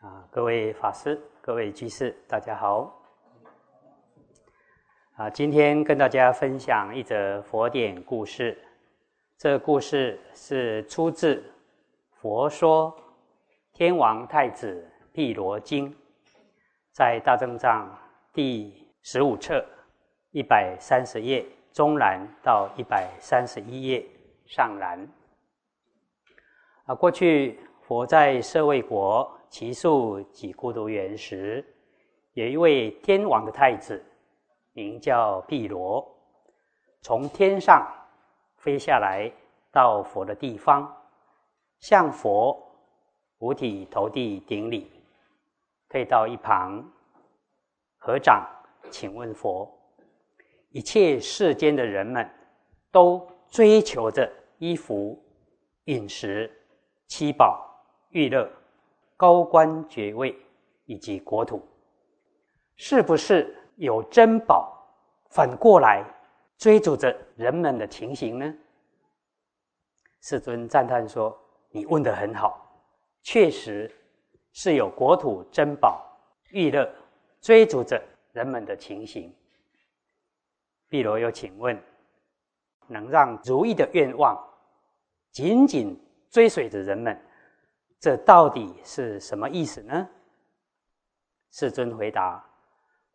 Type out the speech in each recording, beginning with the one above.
啊，各位法师、各位居士，大家好。啊，今天跟大家分享一则佛典故事。这故事是出自《佛说天王太子毗罗经》，在大正藏第十五册一百三十页中栏到一百三十一页上栏。啊，过去佛在舍卫国。其数几孤独原时，有一位天王的太子，名叫毗罗，从天上飞下来到佛的地方，向佛五体投地顶礼，退到一旁，合掌请问佛：一切世间的人们都追求着衣服、饮食、七宝、娱乐。高官爵位以及国土，是不是有珍宝反过来追逐着人们的情形呢？世尊赞叹说：“你问得很好，确实是有国土珍宝、玉乐追逐着人们的情形。”碧罗又请问：“能让如意的愿望紧紧追随着人们？”这到底是什么意思呢？世尊回答：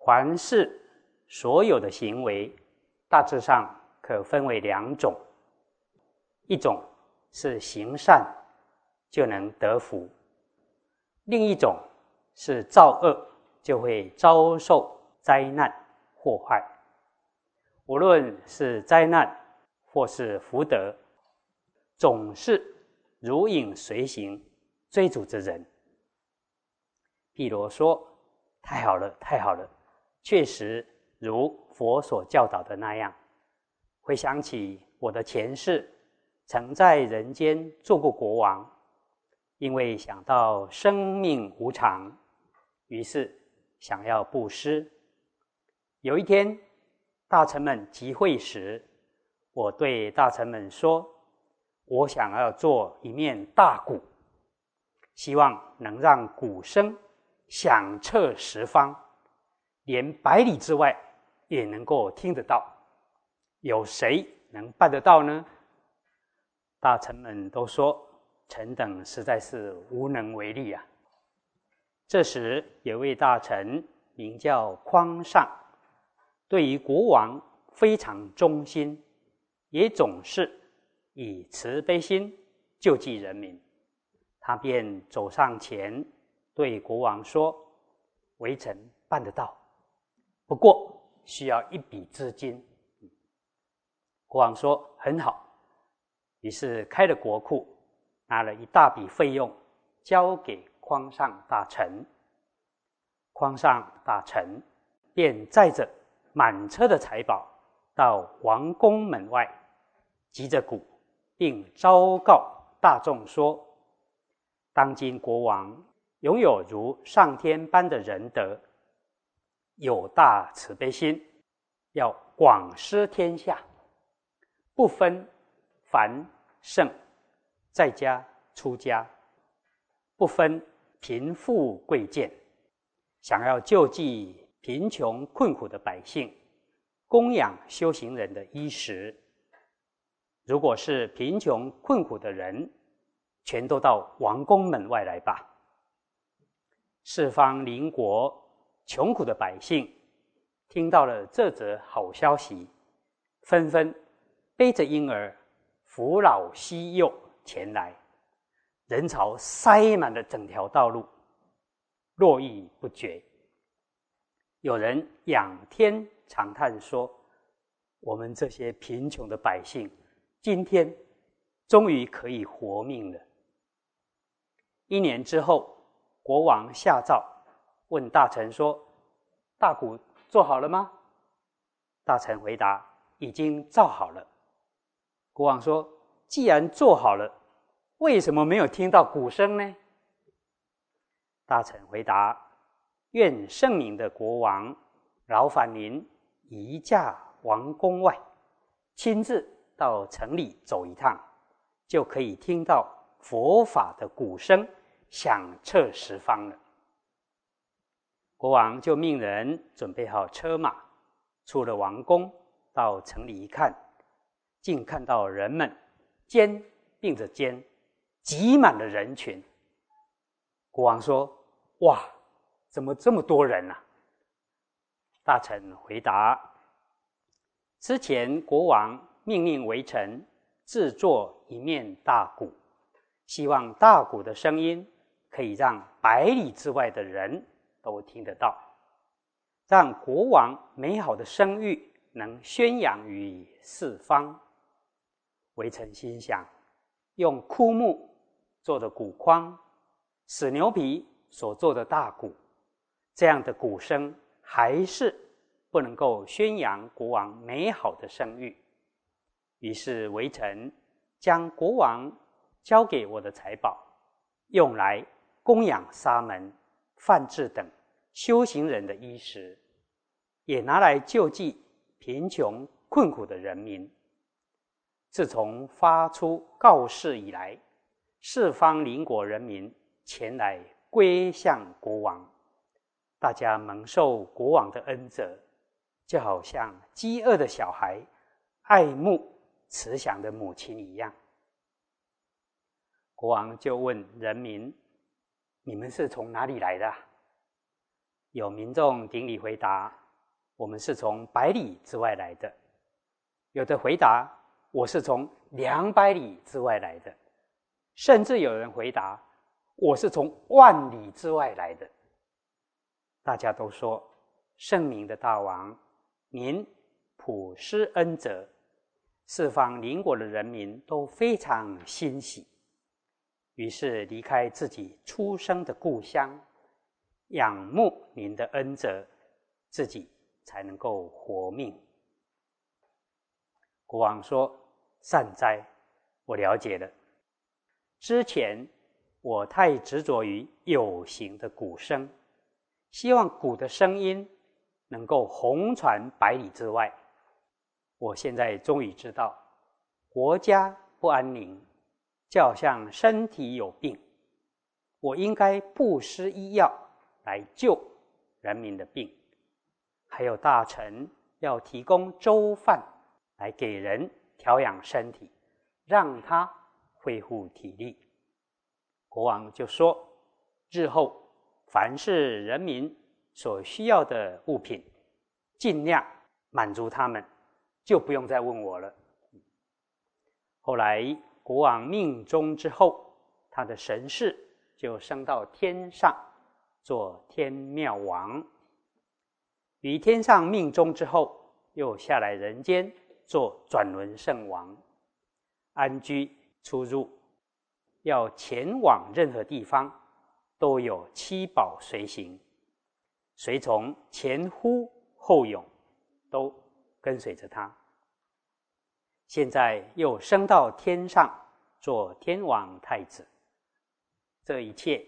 凡是所有的行为，大致上可分为两种：一种是行善就能得福；另一种是造恶就会遭受灾难祸害。无论是灾难或是福德，总是如影随形。追逐之人，毗罗说：“太好了，太好了，确实如佛所教导的那样。回想起我的前世，曾在人间做过国王，因为想到生命无常，于是想要布施。有一天，大臣们集会时，我对大臣们说：我想要做一面大鼓。”希望能让鼓声响彻十方，连百里之外也能够听得到。有谁能办得到呢？大臣们都说：“臣等实在是无能为力啊。”这时，有位大臣名叫匡尚，对于国王非常忠心，也总是以慈悲心救济人民。他便走上前，对国王说：“微臣办得到，不过需要一笔资金。”国王说：“很好。”于是开了国库，拿了一大笔费用，交给匡上大臣。匡上大臣便载着满车的财宝到王宫门外，击着鼓，并昭告大众说。当今国王拥有如上天般的仁德，有大慈悲心，要广施天下，不分凡圣，在家出家，不分贫富贵贱，想要救济贫穷困苦的百姓，供养修行人的衣食。如果是贫穷困苦的人，全都到王宫门外来吧！四方邻国穷苦的百姓听到了这则好消息，纷纷背着婴儿扶老携幼前来，人潮塞满了整条道路，络绎不绝。有人仰天长叹说：“我们这些贫穷的百姓，今天终于可以活命了。”一年之后，国王下诏问大臣说：“大鼓做好了吗？”大臣回答：“已经造好了。”国王说：“既然做好了，为什么没有听到鼓声呢？”大臣回答：“愿圣明的国王劳烦您移驾王宫外，亲自到城里走一趟，就可以听到。”佛法的鼓声响彻十方了。国王就命人准备好车马，出了王宫，到城里一看，竟看到人们肩并着肩，挤满了人群。国王说：“哇，怎么这么多人啊？”大臣回答：“之前国王命令微臣制作一面大鼓，希望大鼓的声音可以让百里之外的人。”都听得到，让国王美好的声誉能宣扬于四方。微臣心想，用枯木做的鼓框，死牛皮所做的大鼓，这样的鼓声还是不能够宣扬国王美好的声誉。于是微臣将国王交给我的财宝，用来供养沙门。范制等修行人的衣食，也拿来救济贫穷困苦的人民。自从发出告示以来，四方邻国人民前来归向国王，大家蒙受国王的恩泽，就好像饥饿的小孩爱慕慈祥的母亲一样。国王就问人民。你们是从哪里来的？有民众顶礼回答：“我们是从百里之外来的。”有的回答：“我是从两百里之外来的。”甚至有人回答：“我是从万里之外来的。”大家都说：“圣明的大王，您普施恩泽，四方邻国的人民都非常欣喜。”于是离开自己出生的故乡，仰慕您的恩泽，自己才能够活命。国王说：“善哉，我了解了。之前我太执着于有形的鼓声，希望鼓的声音能够红传百里之外。我现在终于知道，国家不安宁。”就好像身体有病，我应该布施医药来救人民的病；还有大臣要提供粥饭来给人调养身体，让他恢复体力。国王就说：“日后凡是人民所需要的物品，尽量满足他们，就不用再问我了。”后来。国王命中之后，他的神士就升到天上做天庙王；于天上命中之后，又下来人间做转轮圣王，安居出入，要前往任何地方，都有七宝随行，随从前呼后拥，都跟随着他。现在又升到天上做天王太子，这一切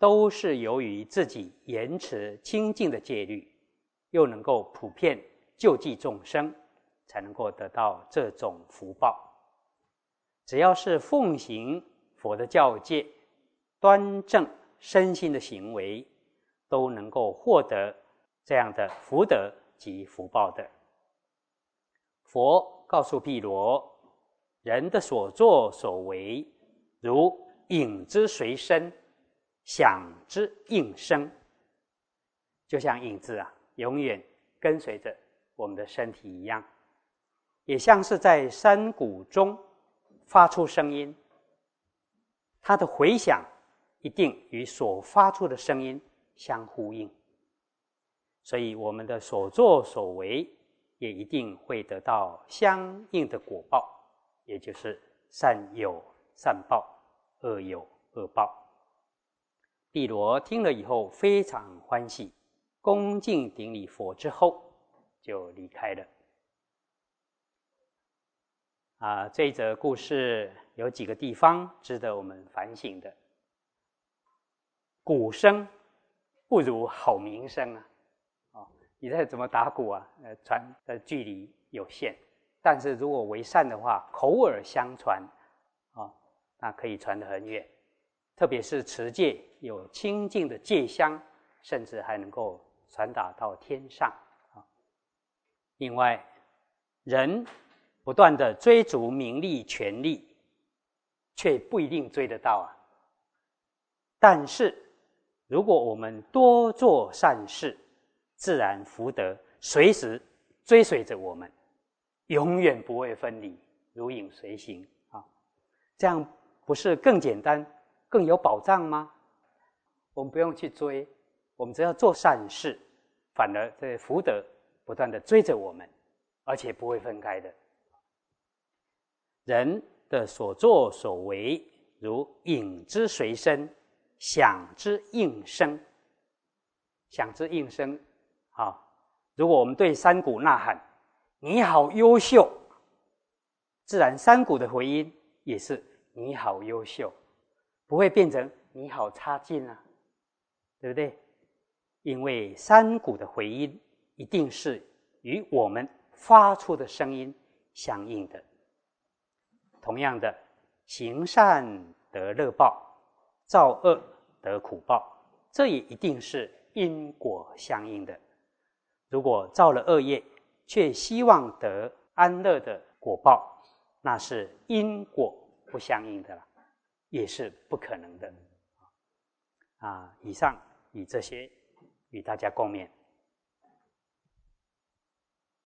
都是由于自己严持清净的戒律，又能够普遍救济众生，才能够得到这种福报。只要是奉行佛的教戒，端正身心的行为，都能够获得这样的福德及福报的。佛。告诉毗罗，人的所作所为，如影之随身，响之应声，就像影子啊，永远跟随着我们的身体一样，也像是在山谷中发出声音，它的回响一定与所发出的声音相呼应，所以我们的所作所为。也一定会得到相应的果报，也就是善有善报，恶有恶报。碧罗听了以后非常欢喜，恭敬顶礼佛之后就离开了。啊，这则故事有几个地方值得我们反省的。鼓声不如好名声啊。你再怎么打鼓啊？呃，传的距离有限，但是如果为善的话，口耳相传，啊，那可以传得很远。特别是持戒有清净的戒香，甚至还能够传达到天上啊。另外，人不断的追逐名利权利，却不一定追得到啊。但是，如果我们多做善事，自然福德随时追随着我们，永远不会分离，如影随形啊。这样不是更简单、更有保障吗？我们不用去追，我们只要做善事，反而这福德不断的追着我们，而且不会分开的。人的所作所为，如影之随身，响之应声。响之应声，好。如果我们对山谷呐喊：“你好优秀”，自然山谷的回音也是“你好优秀”，不会变成“你好差劲”啊。对不对？因为山谷的回音一定是与我们发出的声音相应的。同样的，行善得乐报，造恶得苦报，这也一定是因果相应的。如果造了恶业，却希望得安乐的果报，那是因果不相应的了，也是不可能的。啊，以上。以这些与大家共勉。